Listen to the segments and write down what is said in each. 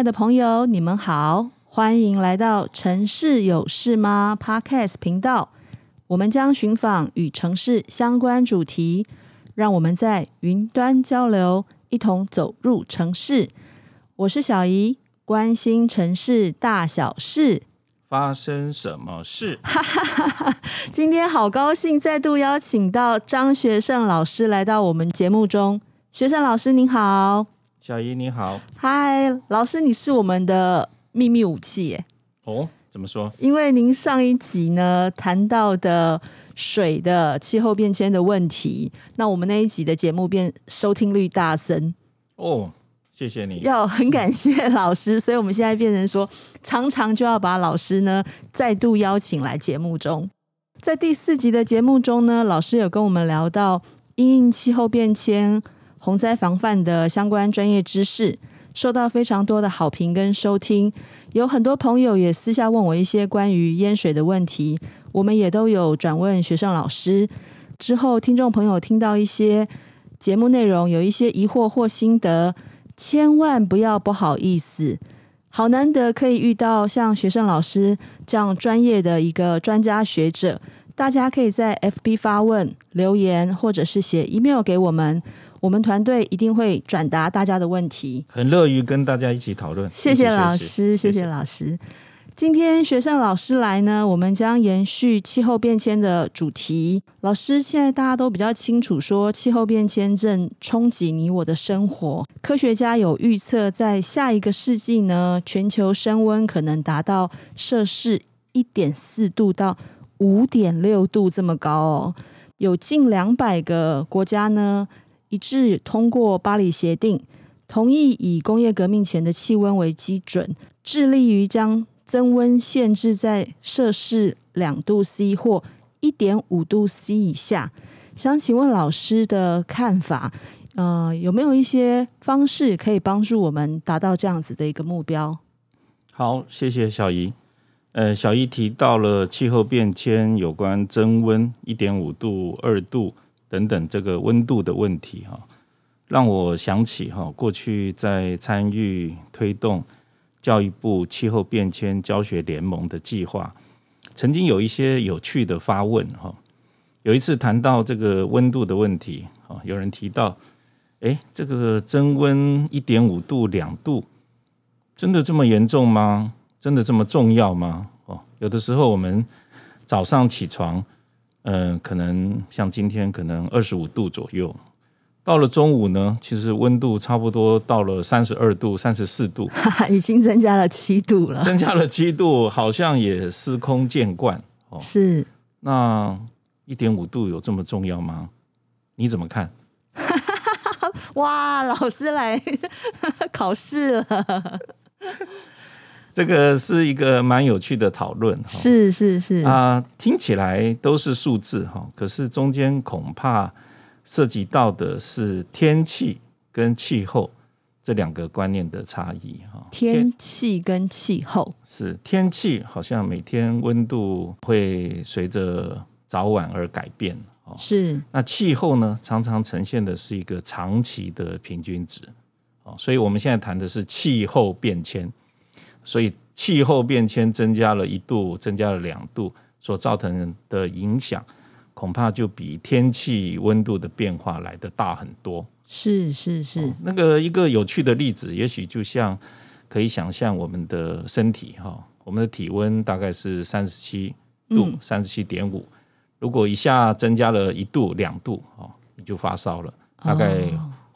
爱的朋友，你们好，欢迎来到城市有事吗 Podcast 频道。我们将寻访与城市相关主题，让我们在云端交流，一同走入城市。我是小怡，关心城市大小事。发生什么事？今天好高兴，再度邀请到张学胜老师来到我们节目中。学胜老师您好，小姨你好，嗨，老师你是我们的秘密武器耶。哦，怎么说？因为您上一集呢谈到的水的气候变迁的问题，那我们那一集的节目变收听率大增哦。谢谢你，要很感谢老师，所以我们现在变成说，常常就要把老师呢再度邀请来节目中。在第四集的节目中呢，老师有跟我们聊到因应气候变迁、洪灾防范的相关专业知识，受到非常多的好评跟收听。有很多朋友也私下问我一些关于淹水的问题，我们也都有转问学生老师。之后，听众朋友听到一些节目内容，有一些疑惑或心得。千万不要不好意思，好难得可以遇到像学生老师这样专业的一个专家学者。大家可以在 FB 发问、留言，或者是写 email 给我们，我们团队一定会转达大家的问题。很乐于跟大家一起讨论。谢谢老师，谢谢老师。今天学生老师来呢，我们将延续气候变迁的主题。老师，现在大家都比较清楚，说气候变迁正冲击你我的生活。科学家有预测，在下一个世纪呢，全球升温可能达到摄氏一点四度到五点六度这么高哦。有近两百个国家呢，一致通过巴黎协定，同意以工业革命前的气温为基准，致力于将增温限制在摄氏两度 C 或一点五度 C 以下，想请问老师的看法，呃，有没有一些方式可以帮助我们达到这样子的一个目标？好，谢谢小姨。呃，小姨提到了气候变迁有关增温一点五度、二度等等这个温度的问题哈，让我想起哈，过去在参与推动。教育部气候变迁教学联盟的计划，曾经有一些有趣的发问哈。有一次谈到这个温度的问题啊，有人提到，诶，这个增温一点五度、两度，真的这么严重吗？真的这么重要吗？哦，有的时候我们早上起床，嗯，可能像今天可能二十五度左右。到了中午呢，其实温度差不多到了三十二度、三十四度，已经增加了七度了。增加了七度，好像也司空见惯哦。是，那一点五度有这么重要吗？你怎么看？哇，老师来 考试了。这个是一个蛮有趣的讨论。是是是啊，呃，听起来都是数字哈，可是中间恐怕。涉及到的是天气跟气候这两个观念的差异哈。天气跟气候是天气，好像每天温度会随着早晚而改变。是那气候呢，常常呈现的是一个长期的平均值。哦所以我们现在谈的是气候变迁。所以气候变迁增加了一度，增加了两度，所造成的影响。恐怕就比天气温度的变化来的大很多。是是是，哦，那个一个有趣的例子，也许就像可以想象我们的身体哈，我们的体温大概是三十七度，三十七点五。如果一下增加了一度、两度，哦，你就发烧了，大概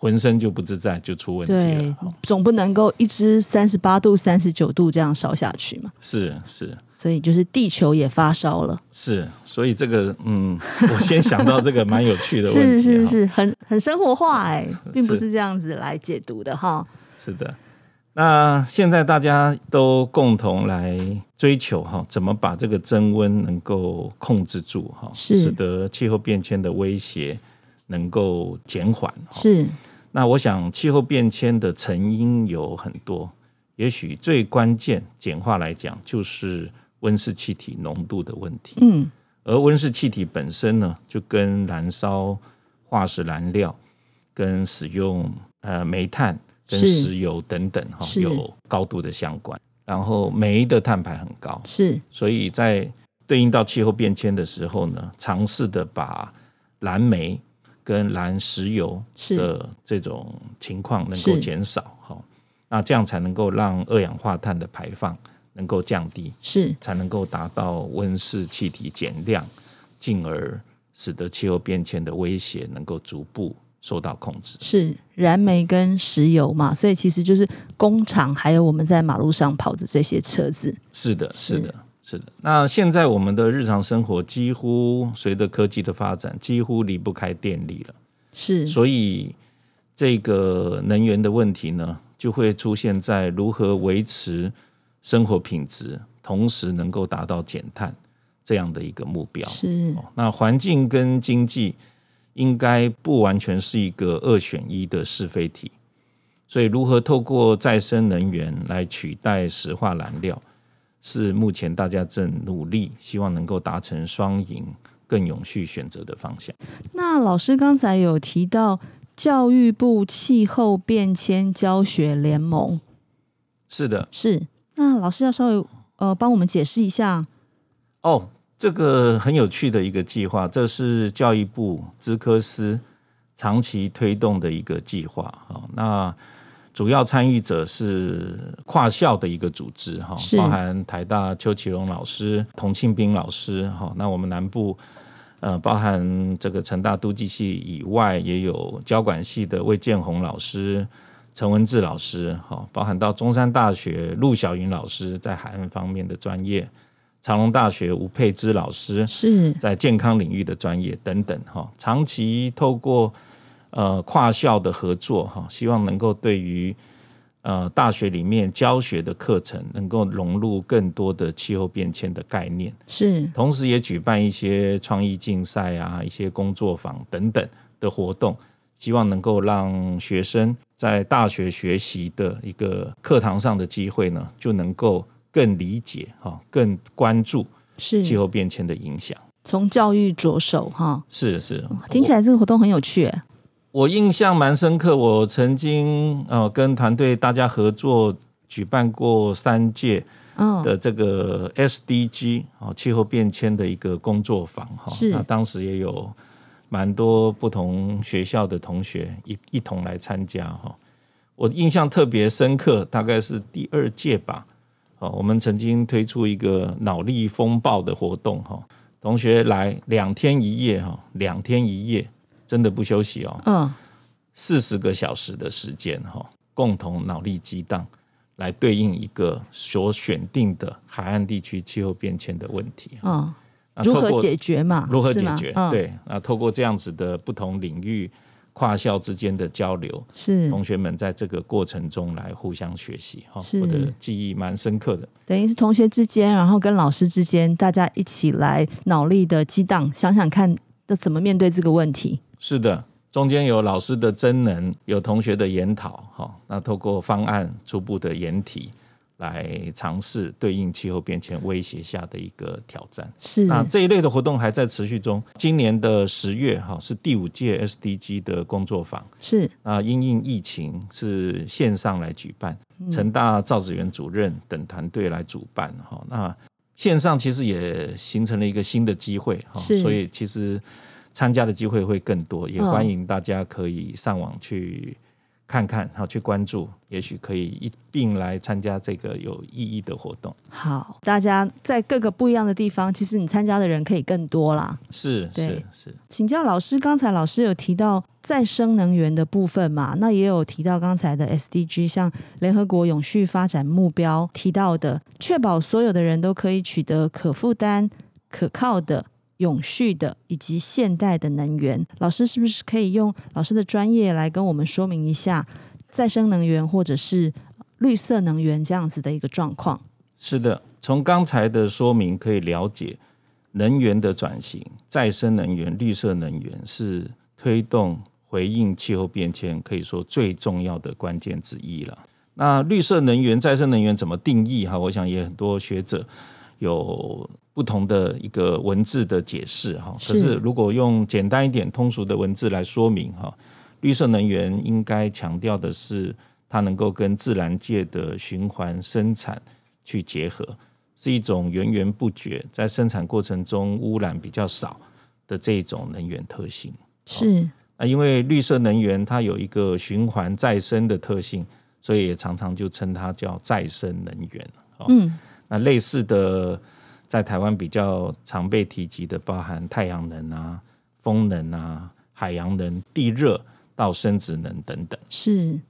浑身就不自在，就出问题了。对，总不能够一直三十八度、三十九度这样烧下去嘛。是是。所以就是地球也发烧了，是，所以这个嗯，我先想到这个蛮有趣的 问题，是是是，很很生活化哎，并不是这样子来解读的哈。是的，那现在大家都共同来追求哈，怎么把这个增温能够控制住哈，使得气候变迁的威胁能够减缓。是，那我想气候变迁的成因有很多，也许最关键简化来讲就是。温室气体浓度的问题，嗯，而温室气体本身呢，就跟燃烧化石燃料、跟使用呃煤炭跟石油等等哈有高度的相关。然后煤的碳排很高，是，所以在对应到气候变迁的时候呢，尝试的把燃煤跟燃石油的这种情况能够减少，哈，那这样才能够让二氧化碳的排放能够降低，是，才能够达到温室气体减量，进而使得气候变迁的威胁能够逐步受到控制。是燃煤跟石油嘛，所以其实就是工厂还有我们在马路上跑的这些车子。是的，是的。是的，那现在我们的日常生活几乎随着科技的发展，几乎离不开电力了。是，所以这个能源的问题呢，就会出现在如何维持生活品质，同时能够达到减碳这样的一个目标。是，那环境跟经济应该不完全是一个二选一的是非题。所以，如何透过再生能源来取代石化燃料？是目前大家正努力，希望能够达成双赢、更永续选择的方向。那老师刚才有提到教育部气候变迁教学联盟，是的，是。那老师要稍微呃帮我们解释一下。哦，这个很有趣的一个计划，这是教育部资科司长期推动的一个计划。好，那。主要参与者是跨校的一个组织哈，包含台大邱其荣老师、童庆斌老师哈。那我们南部呃，包含这个成大都计系以外，也有交管系的魏建宏老师、陈文志老师哈，包含到中山大学陆小云老师在海岸方面的专业，长隆大学吴佩芝老师是在健康领域的专业等等哈，长期透过。呃，跨校的合作哈，希望能够对于呃大学里面教学的课程，能够融入更多的气候变迁的概念，是，同时也举办一些创意竞赛啊，一些工作坊等等的活动，希望能够让学生在大学学习的一个课堂上的机会呢，就能够更理解哈，更关注是。气候变迁的影响，从教育着手哈，是是，听起来这个活动很有趣。我印象蛮深刻，我曾经呃跟团队大家合作举办过三届的这个 SDG 哦气候变迁的一个工作坊哈，那当时也有蛮多不同学校的同学一一同来参加哈。我印象特别深刻，大概是第二届吧，哦，我们曾经推出一个脑力风暴的活动哈，同学来两天一夜哈，两天一夜。真的不休息哦，嗯，四十个小时的时间哈，共同脑力激荡，来对应一个所选定的海岸地区气候变迁的问题，嗯，如何解决嘛？如何解决？嗯、对，那透过这样子的不同领域跨校之间的交流，是同学们在这个过程中来互相学习，哈，我的记忆蛮深刻的。等于是同学之间，然后跟老师之间，大家一起来脑力的激荡，想想看，那怎么面对这个问题。是的，中间有老师的真能，有同学的研讨，哈，那透过方案初步的研题来尝试对应气候变迁威胁下的一个挑战。是，那这一类的活动还在持续中。今年的十月，哈，是第五届 SDG 的工作坊。是，啊，因应疫情是线上来举办，成大赵子元主任等团队来主办，哈，那线上其实也形成了一个新的机会，哈，所以其实。参加的机会会更多，也欢迎大家可以上网去看看，好去关注，也许可以一并来参加这个有意义的活动。好，大家在各个不一样的地方，其实你参加的人可以更多啦。是是是，请教老师，刚才老师有提到再生能源的部分嘛？那也有提到刚才的 SDG，像联合国永续发展目标提到的，确保所有的人都可以取得可负担、可靠的。永续的以及现代的能源，老师是不是可以用老师的专业来跟我们说明一下再生能源或者是绿色能源这样子的一个状况？是的，从刚才的说明可以了解，能源的转型，再生能源、绿色能源是推动回应气候变迁可以说最重要的关键之一了。那绿色能源、再生能源怎么定义？哈，我想也很多学者有。不同的一个文字的解释哈，可是如果用简单一点、通俗的文字来说明哈，绿色能源应该强调的是它能够跟自然界的循环生产去结合，是一种源源不绝，在生产过程中污染比较少的这种能源特性。是啊，因为绿色能源它有一个循环再生的特性，所以也常常就称它叫再生能源。嗯，那类似的，在台湾比较常被提及的，包含太阳能啊、风能啊、海洋能、地热到生殖能等等。是，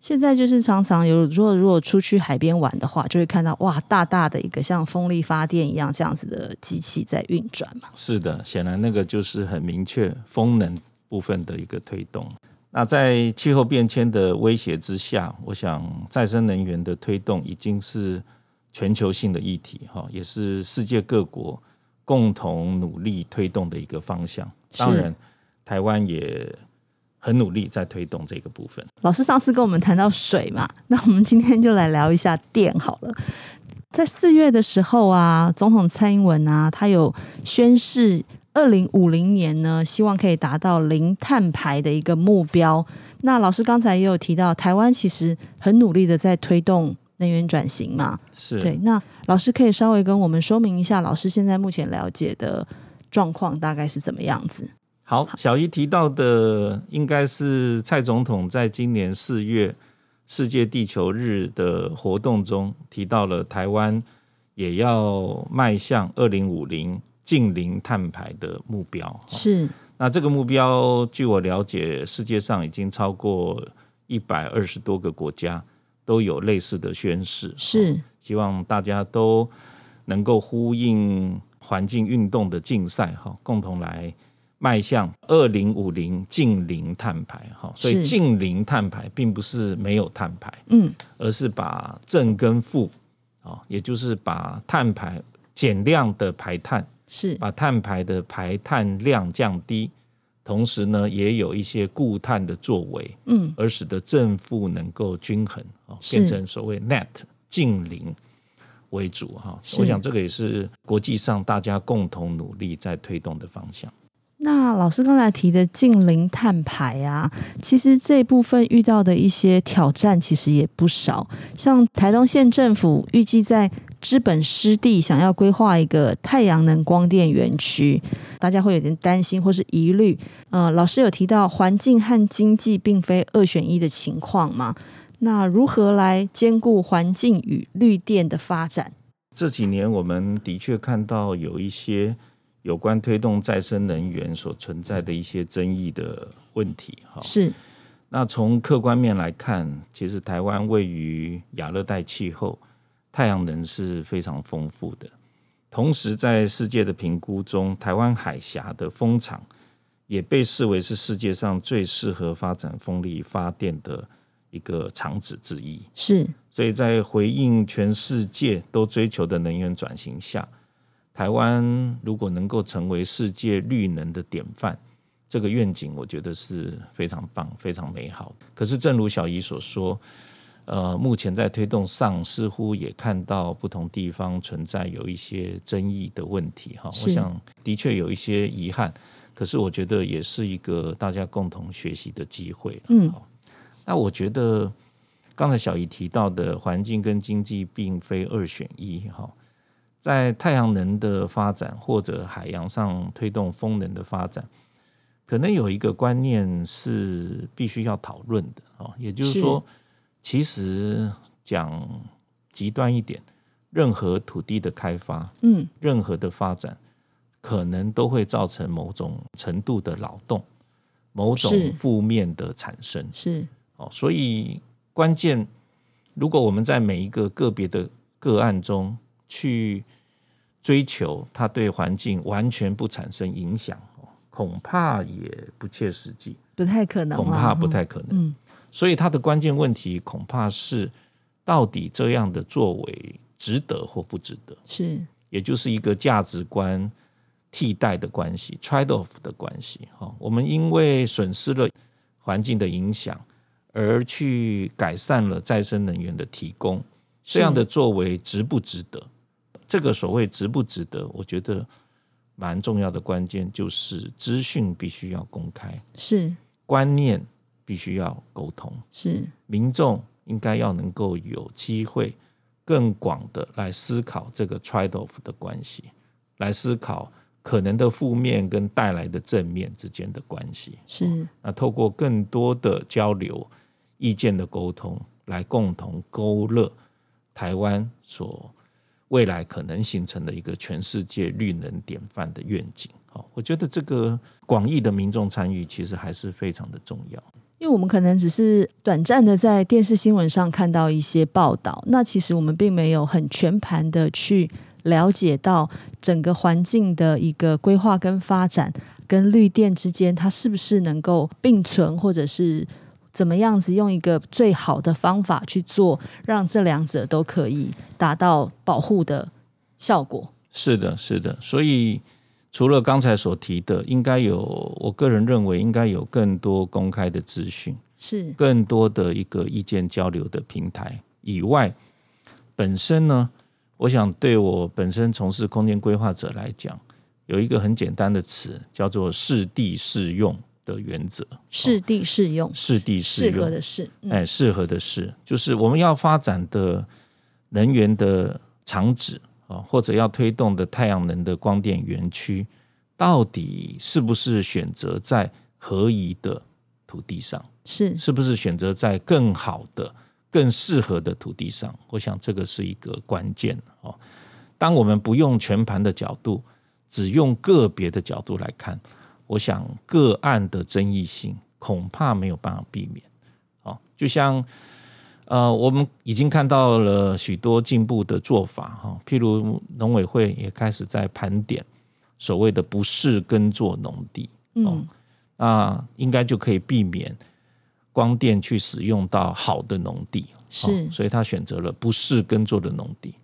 现在就是常常有，如果如果出去海边玩的话，就会看到哇，大大的一个像风力发电一样这样子的机器在运转嘛。是的，显然那个就是很明确风能部分的一个推动。那在气候变迁的威胁之下，我想再生能源的推动已经是。全球性的议题，哈，也是世界各国共同努力推动的一个方向。当然，台湾也很努力在推动这个部分。老师上次跟我们谈到水嘛，那我们今天就来聊一下电好了。在四月的时候啊，总统蔡英文啊，他有宣誓二零五零年呢，希望可以达到零碳排的一个目标。那老师刚才也有提到，台湾其实很努力的在推动。能源转型嘛，是对。那老师可以稍微跟我们说明一下，老师现在目前了解的状况大概是怎么样子？好，小姨提到的应该是蔡总统在今年四月世界地球日的活动中提到了台湾也要迈向二零五零近零碳排的目标。是。那这个目标，据我了解，世界上已经超过一百二十多个国家。都有类似的宣誓，是希望大家都能够呼应环境运动的竞赛哈，共同来迈向二零五零近零碳排哈。所以近零碳排并不是没有碳排，嗯，而是把正跟负啊，也就是把碳排减量的排碳，是把碳排的排碳量降低。同时呢，也有一些固碳的作为，嗯，而使得正负能够均衡啊，变成所谓 net 净零为主哈。我想这个也是国际上大家共同努力在推动的方向。那老师刚才提的净零碳排啊，其实这部分遇到的一些挑战其实也不少，像台东县政府预计在资本湿地想要规划一个太阳能光电园区，大家会有点担心或是疑虑。呃，老师有提到环境和经济并非二选一的情况嘛？那如何来兼顾环境与绿电的发展？这几年我们的确看到有一些有关推动再生能源所存在的一些争议的问题。哈，是。那从客观面来看，其实台湾位于亚热带气候。太阳能是非常丰富的，同时在世界的评估中，台湾海峡的风场也被视为是世界上最适合发展风力发电的一个场址之一。是，所以在回应全世界都追求的能源转型下，台湾如果能够成为世界绿能的典范，这个愿景我觉得是非常棒、非常美好。可是，正如小姨所说。呃，目前在推动上，似乎也看到不同地方存在有一些争议的问题哈。我想的确有一些遗憾，可是我觉得也是一个大家共同学习的机会。嗯，那我觉得刚才小姨提到的环境跟经济并非二选一哈，在太阳能的发展或者海洋上推动风能的发展，可能有一个观念是必须要讨论的啊，也就是说。其实讲极端一点，任何土地的开发，嗯，任何的发展，可能都会造成某种程度的劳动，某种负面的产生。是哦，所以关键，如果我们在每一个个别的个案中去追求它对环境完全不产生影响，恐怕也不切实际，不太可能，恐怕不太可能。嗯。所以它的关键问题恐怕是，到底这样的作为值得或不值得？是，也就是一个价值观替代的关系，trade off 的关系。哈，我们因为损失了环境的影响，而去改善了再生能源的提供，这样的作为值不值得？这个所谓值不值得，我觉得蛮重要的关键就是资讯必须要公开，是，观念。必须要沟通，是民众应该要能够有机会更广的来思考这个 trade-off 的关系，来思考可能的负面跟带来的正面之间的关系。是，那透过更多的交流、意见的沟通，来共同勾勒台湾所未来可能形成的一个全世界绿能典范的愿景。好，我觉得这个广义的民众参与其实还是非常的重要。因为我们可能只是短暂的在电视新闻上看到一些报道，那其实我们并没有很全盘的去了解到整个环境的一个规划跟发展，跟绿电之间它是不是能够并存，或者是怎么样子用一个最好的方法去做，让这两者都可以达到保护的效果。是的，是的，所以。除了刚才所提的，应该有，我个人认为应该有更多公开的资讯，是更多的一个意见交流的平台以外，本身呢，我想对我本身从事空间规划者来讲，有一个很简单的词叫做适地适用的原则。适地适用，适地适用，的适，嗯、哎，适合的适，就是我们要发展的能源的场址。啊，或者要推动的太阳能的光电园区，到底是不是选择在合宜的土地上？是，是不是选择在更好的、更适合的土地上？我想这个是一个关键哦。当我们不用全盘的角度，只用个别的角度来看，我想个案的争议性恐怕没有办法避免。哦，就像。呃，我们已经看到了许多进步的做法哈，譬如农委会也开始在盘点所谓的不适耕作农地，嗯，那应该就可以避免光电去使用到好的农地，是，所以他选择了不适耕作的农地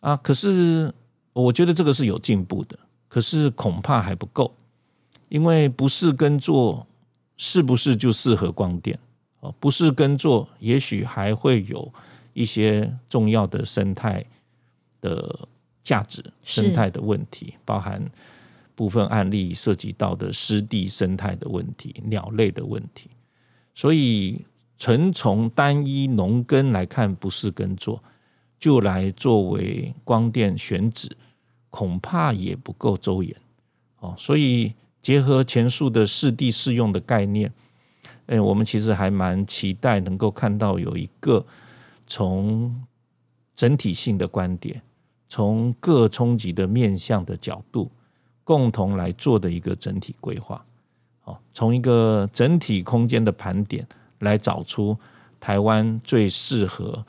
啊。可是我觉得这个是有进步的，可是恐怕还不够，因为不适耕作是不是就适合光电？哦，不是耕作，也许还会有一些重要的生态的价值、生态的问题，包含部分案例涉及到的湿地生态的问题、鸟类的问题。所以，纯从单一农耕来看，不是耕作就来作为光电选址，恐怕也不够周延。哦，所以结合前述的适地适用的概念。哎，我们其实还蛮期待能够看到有一个从整体性的观点，从各冲击的面向的角度，共同来做的一个整体规划。哦，从一个整体空间的盘点来找出台湾最适合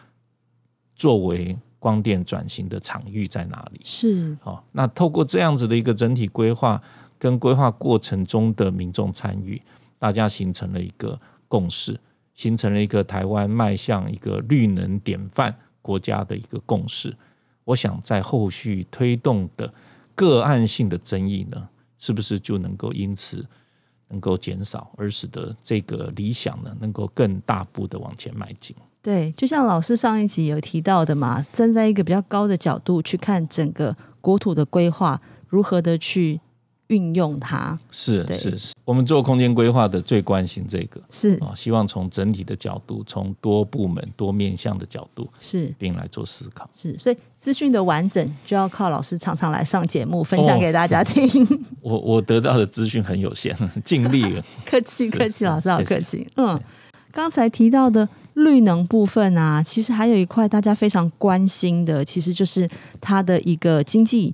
作为光电转型的场域在哪里？是。好，那透过这样子的一个整体规划跟规划过程中的民众参与。大家形成了一个共识，形成了一个台湾迈向一个绿能典范国家的一个共识。我想在后续推动的个案性的争议呢，是不是就能够因此能够减少，而使得这个理想呢，能够更大步的往前迈进？对，就像老师上一集有提到的嘛，站在一个比较高的角度去看整个国土的规划，如何的去。运用它是是是，我们做空间规划的最关心这个是啊，希望从整体的角度，从多部门多面向的角度是并来做思考是，所以资讯的完整就要靠老师常常来上节目分享给大家听。哦、我我得到的资讯很有限，尽力 了。客气客气，老师好客气。嗯，刚才提到的绿能部分啊，其实还有一块大家非常关心的，其实就是它的一个经济。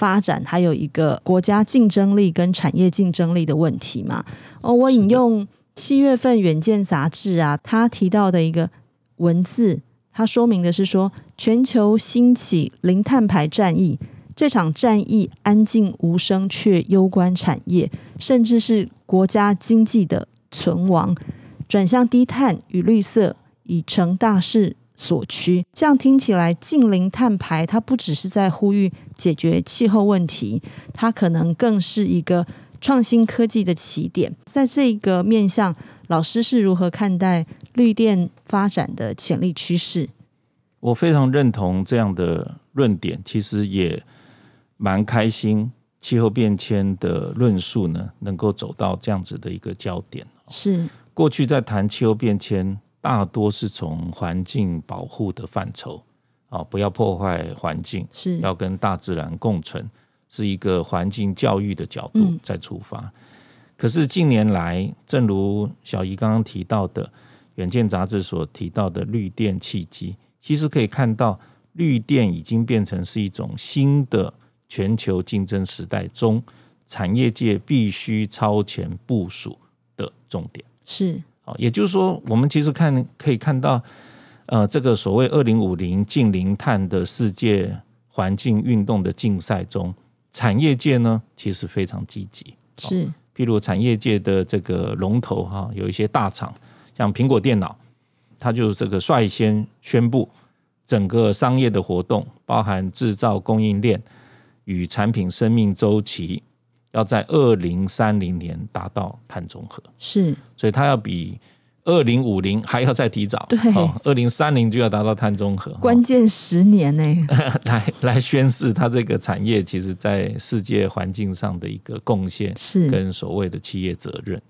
发展还有一个国家竞争力跟产业竞争力的问题嘛？哦，我引用七月份《远见》杂志啊，他提到的一个文字，它说明的是说，全球兴起零碳排战役，这场战役安静无声，却攸关产业，甚至是国家经济的存亡，转向低碳与绿色已成大势所趋，这样听起来，近零碳排它不只是在呼吁解决气候问题，它可能更是一个创新科技的起点。在这一个面向，老师是如何看待绿电发展的潜力趋势？我非常认同这样的论点，其实也蛮开心，气候变迁的论述呢，能够走到这样子的一个焦点。是过去在谈气候变迁。大多是从环境保护的范畴啊，不要破坏环境，是要跟大自然共存，是一个环境教育的角度在出发。嗯、可是近年来，正如小姨刚刚提到的，《远见》杂志所提到的绿电契机，其实可以看到，绿电已经变成是一种新的全球竞争时代中产业界必须超前部署的重点。是。也就是说，我们其实看可以看到，呃，这个所谓“二零五零近零碳”的世界环境运动的竞赛中，产业界呢其实非常积极。是，譬如产业界的这个龙头哈，有一些大厂，像苹果电脑，它就这个率先宣布，整个商业的活动，包含制造供应链与产品生命周期。要在二零三零年达到碳中和，是，所以它要比二零五零还要再提早，对，二零三零就要达到碳中和，关键十年呢，来 来宣示它这个产业其实在世界环境上的一个贡献，是。跟所谓的企业责任。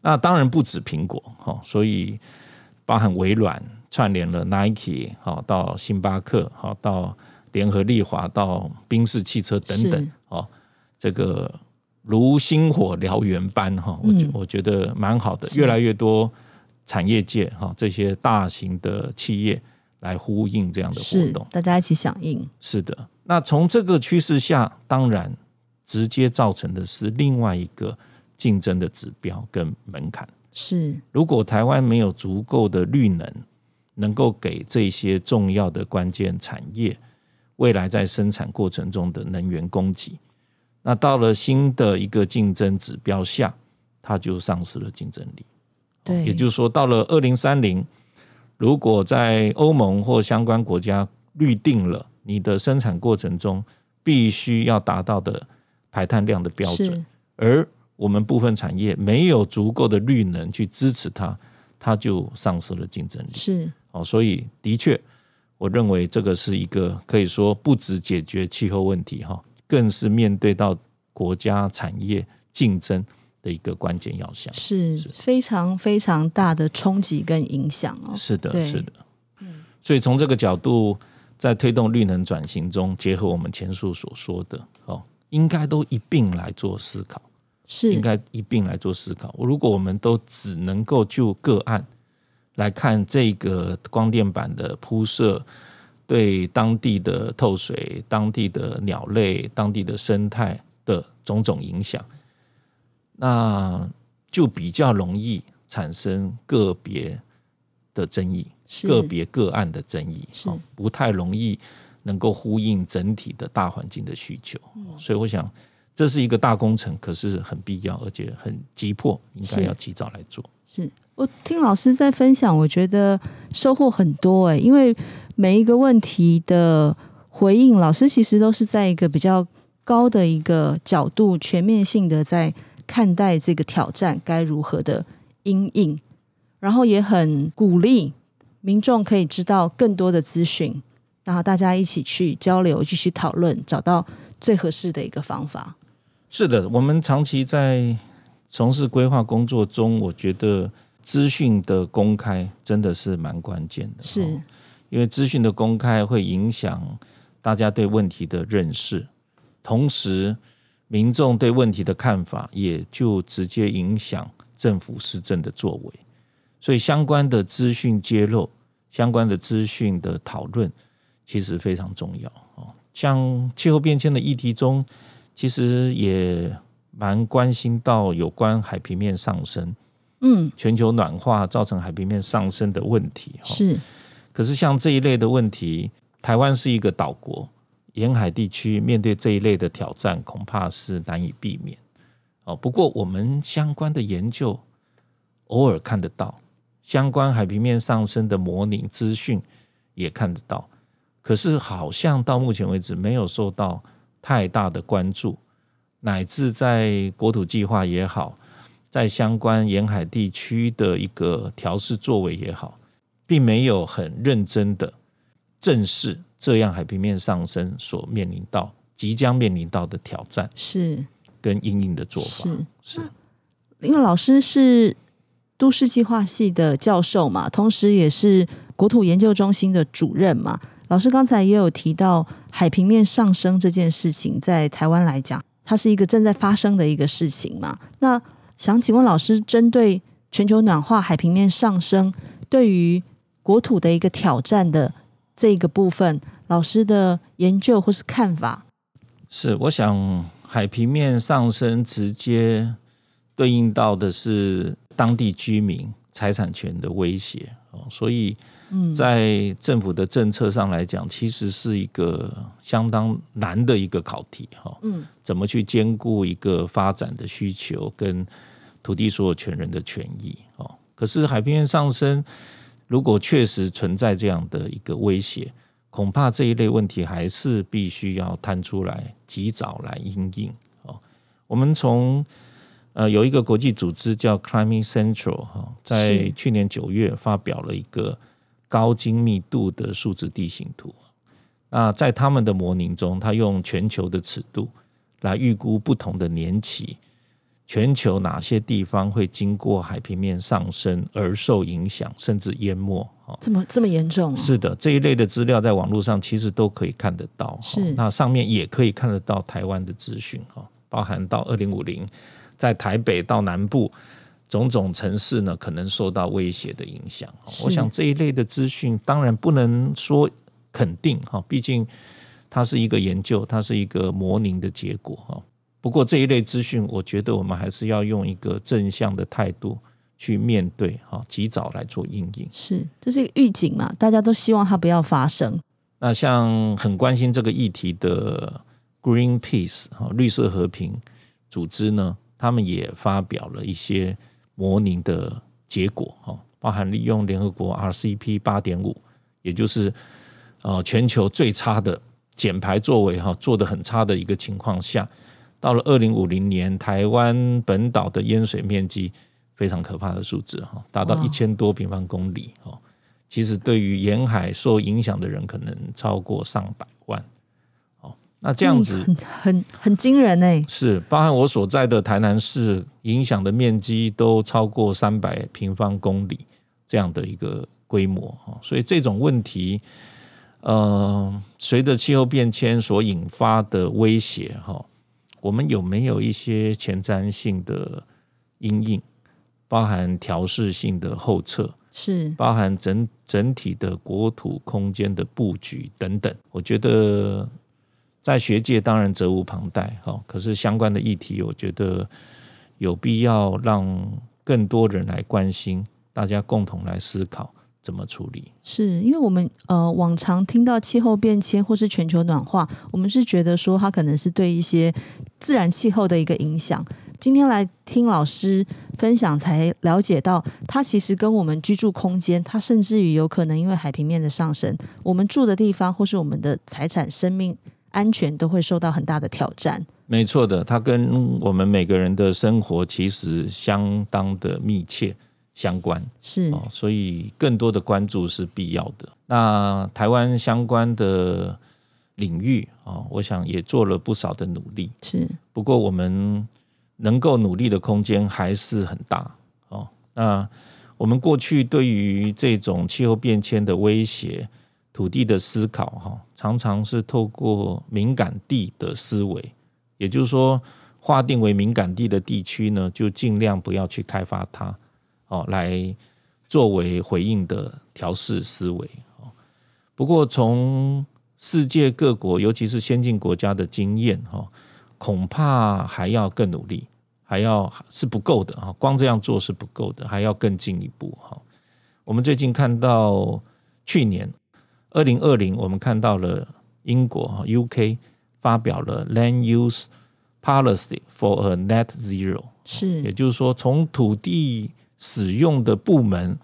那当然不止苹果，哈，所以包含微软串联了 Nike，好到星巴克，好到联合利华，到宾士汽车等等，哦，这个。如星火燎原般哈，我觉我觉得蛮好的，越来越多产业界哈这些大型的企业来呼应这样的活动，大家一起响应。是的，那从这个趋势下，当然直接造成的是另外一个竞争的指标跟门槛。是，如果台湾没有足够的绿能，能够给这些重要的关键产业未来在生产过程中的能源供给。那到了新的一个竞争指标下，它就丧失了竞争力。对，也就是说，到了二零三零，如果在欧盟或相关国家预定了你的生产过程中必须要达到的排碳量的标准，而我们部分产业没有足够的绿能去支持它，它就丧失了竞争力。是哦，所以的确，我认为这个是一个可以说不止解决气候问题哈。更是面对到国家产业竞争的一个关键要项，是非常非常大的冲击跟影响哦。是的，是的。所以从这个角度，在推动绿能转型中，结合我们前述所说的，哦，应该都一并来做思考，是应该一并来做思考。如果我们都只能够就个案来看这个光电板的铺设。对当地的透水、当地的鸟类、当地的生态的种种影响，那就比较容易产生个别的争议，个别个案的争议，是不太容易能够呼应整体的大环境的需求。所以，我想这是一个大工程，可是很必要，而且很急迫，应该要及早来做。是我听老师在分享，我觉得收获很多哎，因为。每一个问题的回应，老师其实都是在一个比较高的一个角度，全面性的在看待这个挑战该如何的因应，然后也很鼓励民众可以知道更多的资讯，然后大家一起去交流，继续讨论，找到最合适的一个方法。是的，我们长期在从事规划工作中，我觉得资讯的公开真的是蛮关键的。是。因为资讯的公开会影响大家对问题的认识，同时民众对问题的看法也就直接影响政府施政的作为。所以相关的资讯揭露、相关的资讯的讨论，其实非常重要哦。像气候变迁的议题中，其实也蛮关心到有关海平面上升，嗯，全球暖化造成海平面上升的问题，是。可是像这一类的问题，台湾是一个岛国，沿海地区面对这一类的挑战，恐怕是难以避免。哦，不过我们相关的研究偶尔看得到，相关海平面上升的模拟资讯也看得到，可是好像到目前为止没有受到太大的关注，乃至在国土计划也好，在相关沿海地区的一个调适作为也好。并没有很认真的正视这样海平面上升所面临到、即将面临到的挑战，是跟因应的做法。是，是因为老师是都市计划系的教授嘛，同时也是国土研究中心的主任嘛。老师刚才也有提到海平面上升这件事情，在台湾来讲，它是一个正在发生的一个事情嘛。那想请问老师，针对全球暖化、海平面上升对于国土的一个挑战的这个部分，老师的研究或是看法？是，我想海平面上升直接对应到的是当地居民财产权的威胁哦，所以在政府的政策上来讲，其实是一个相当难的一个考题哈。嗯，怎么去兼顾一个发展的需求跟土地所有权人的权益哦？可是海平面上升，如果确实存在这样的一个威胁。恐怕这一类问题还是必须要摊出来，及早来应应哦。我们从呃有一个国际组织叫 Climbing Central 哈，在去年九月发表了一个高精密度的数字地形图。那在他们的模拟中，他用全球的尺度来预估不同的年期，全球哪些地方会经过海平面上升而受影响，甚至淹没。这么这么严重？是的，这一类的资料在网络上其实都可以看得到。是，那上面也可以看得到台湾的资讯哈，包含到二零五零，在台北到南部种种城市呢，可能受到威胁的影响。我想这一类的资讯当然不能说肯定哈，毕竟它是一个研究，它是一个模拟的结果哈。不过这一类资讯，我觉得我们还是要用一个正向的态度。去面对哈，及早来做应应，是，这是一个预警嘛？大家都希望它不要发生。那像很关心这个议题的 Greenpeace 哈，绿色和平组织呢，他们也发表了一些模拟的结果哈，包含利用联合国 RCP 八点五，也就是呃全球最差的减排作为哈，做得很差的一个情况下，到了二零五零年，台湾本岛的淹水面积。非常可怕的数字哈，达到一千多平方公里哦。其实对于沿海受影响的人，可能超过上百万。哦，那这样子很很很惊人哎。是，包含我所在的台南市，影响的面积都超过三百平方公里这样的一个规模哈。所以这种问题，呃，随着气候变迁所引发的威胁哈，我们有没有一些前瞻性的阴影？包含调试性的后撤，是包含整整体的国土空间的布局等等。我觉得在学界当然责无旁贷，哈。可是相关的议题，我觉得有必要让更多人来关心，大家共同来思考怎么处理。是因为我们呃往常听到气候变迁或是全球暖化，我们是觉得说它可能是对一些自然气候的一个影响。今天来听老师分享，才了解到，它其实跟我们居住空间，它甚至于有可能因为海平面的上升，我们住的地方或是我们的财产、生命安全都会受到很大的挑战。没错的，它跟我们每个人的生活其实相当的密切相关，是哦，所以更多的关注是必要的。那台湾相关的领域啊，我想也做了不少的努力，是。不过我们。能够努力的空间还是很大哦。那我们过去对于这种气候变迁的威胁、土地的思考哈，常常是透过敏感地的思维，也就是说，划定为敏感地的地区呢，就尽量不要去开发它哦，来作为回应的调试思维哦。不过，从世界各国，尤其是先进国家的经验哈。恐怕还要更努力，还要是不够的哈。光这样做是不够的，还要更进一步哈。我们最近看到去年二零二零，我们看到了英国哈 UK 发表了 Land Use Policy for a Net Zero，是，也就是说从土地使用的部门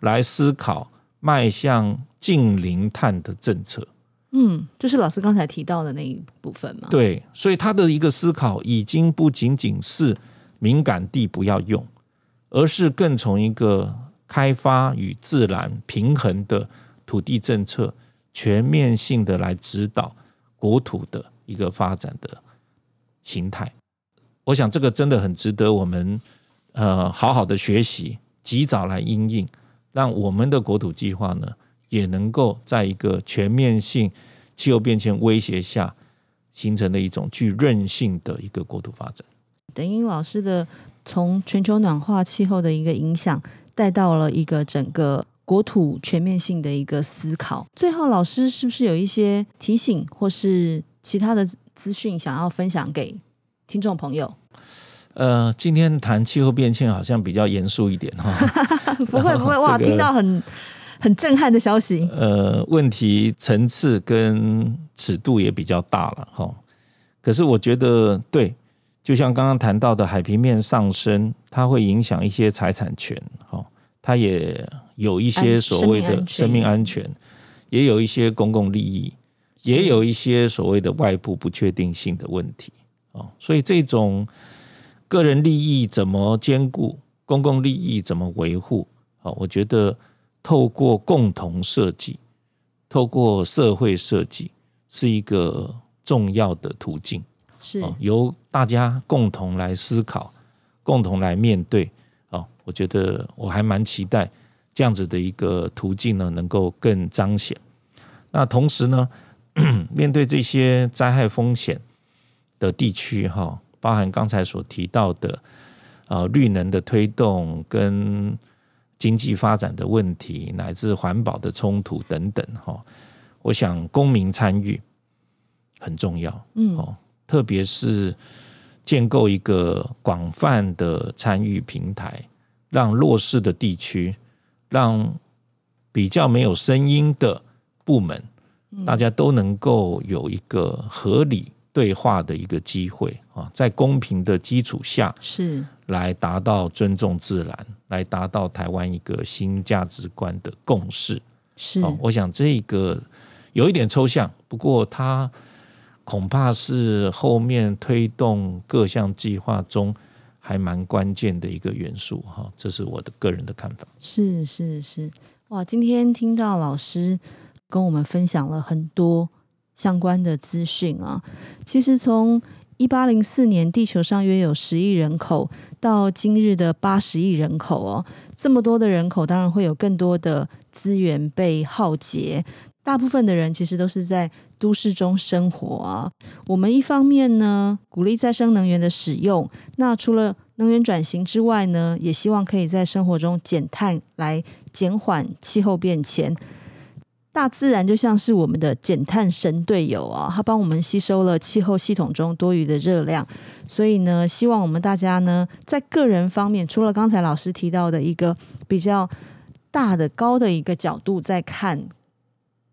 来思考迈向近零碳的政策。嗯，就是老师刚才提到的那一部分嘛。对，所以他的一个思考已经不仅仅是敏感地不要用，而是更从一个开发与自然平衡的土地政策，全面性的来指导国土的一个发展的形态。我想这个真的很值得我们呃好好的学习，及早来因应，让我们的国土计划呢，也能够在一个全面性气候变迁威胁下，形成的一种具韧性的一个国土发展。等于老师的从全球暖化气候的一个影响，带到了一个整个国土全面性的一个思考。最后，老师是不是有一些提醒或是其他的资讯想要分享给听众朋友？呃，今天谈气候变迁好像比较严肃一点哈。不会 不会，哇，听到很很震撼的消息。呃，问题层次跟尺度也比较大了哈。可是我觉得，对，就像刚刚谈到的海平面上升，它会影响一些财产权哈，它也有一些所谓的生命安全，也有一些公共利益，也有一些所谓的外部不确定性的问题哦。所以这种个人利益怎么兼顾，公共利益怎么维护？好，我觉得透过共同设计，透过社会设计，是一个重要的途径。是由大家共同来思考，共同来面对。哦，我觉得我还蛮期待这样子的一个途径呢，能够更彰显。那同时呢，面对这些灾害风险的地区，哈，包含刚才所提到的，呃，绿能的推动跟。经济发展的问题，乃至环保的冲突等等，哈，我想公民参与很重要，嗯，哦，特别是建构一个广泛的参与平台，让弱势的地区，让比较没有声音的部门，大家都能够有一个合理对话的一个机会啊，在公平的基础下是。来达到尊重自然，来达到台湾一个新价值观的共识。是，我想这个有一点抽象，不过它恐怕是后面推动各项计划中还蛮关键的一个元素。哈，这是我的个人的看法。是是是，哇！今天听到老师跟我们分享了很多相关的资讯啊。其实从一八零四年，地球上约有十亿人口。到今日的八十亿人口哦，这么多的人口，当然会有更多的资源被耗竭。大部分的人其实都是在都市中生活啊。我们一方面呢，鼓励再生能源的使用，那除了能源转型之外呢，也希望可以在生活中减碳，来减缓气候变迁。大自然就像是我们的减碳神队友啊，它帮我们吸收了气候系统中多余的热量。所以呢，希望我们大家呢，在个人方面，除了刚才老师提到的一个比较大的高的一个角度，在看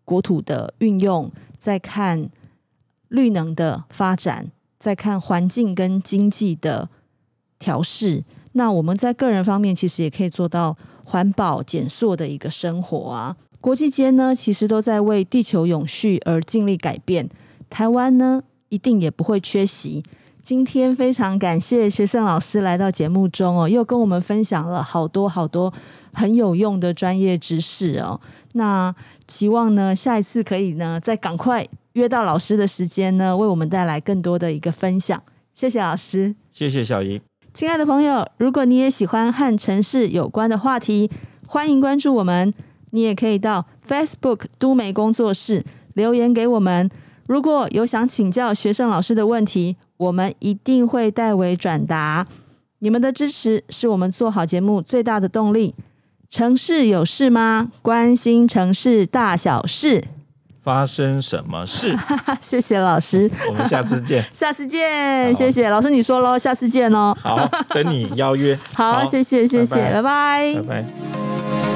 国土的运用，在看绿能的发展，在看环境跟经济的调试，那我们在个人方面，其实也可以做到环保减塑的一个生活啊。国际间呢，其实都在为地球永续而尽力改变，台湾呢，一定也不会缺席。今天非常感谢学生老师来到节目中哦，又跟我们分享了好多好多很有用的专业知识哦。那期望呢，下一次可以呢，再赶快约到老师的时间呢，为我们带来更多的一个分享。谢谢老师，谢谢小姨。亲爱的朋友，如果你也喜欢和城市有关的话题，欢迎关注我们。你也可以到 Facebook 都媒工作室留言给我们。如果有想请教学生老师的问题，我们一定会代为转达。你们的支持是我们做好节目最大的动力。城市有事吗？关心城市大小事。发生什么事？谢谢老师，我们下次见。下次见，谢谢老师，你说喽，下次见哦。好，等你邀约。好，谢谢，谢谢，拜拜，拜拜。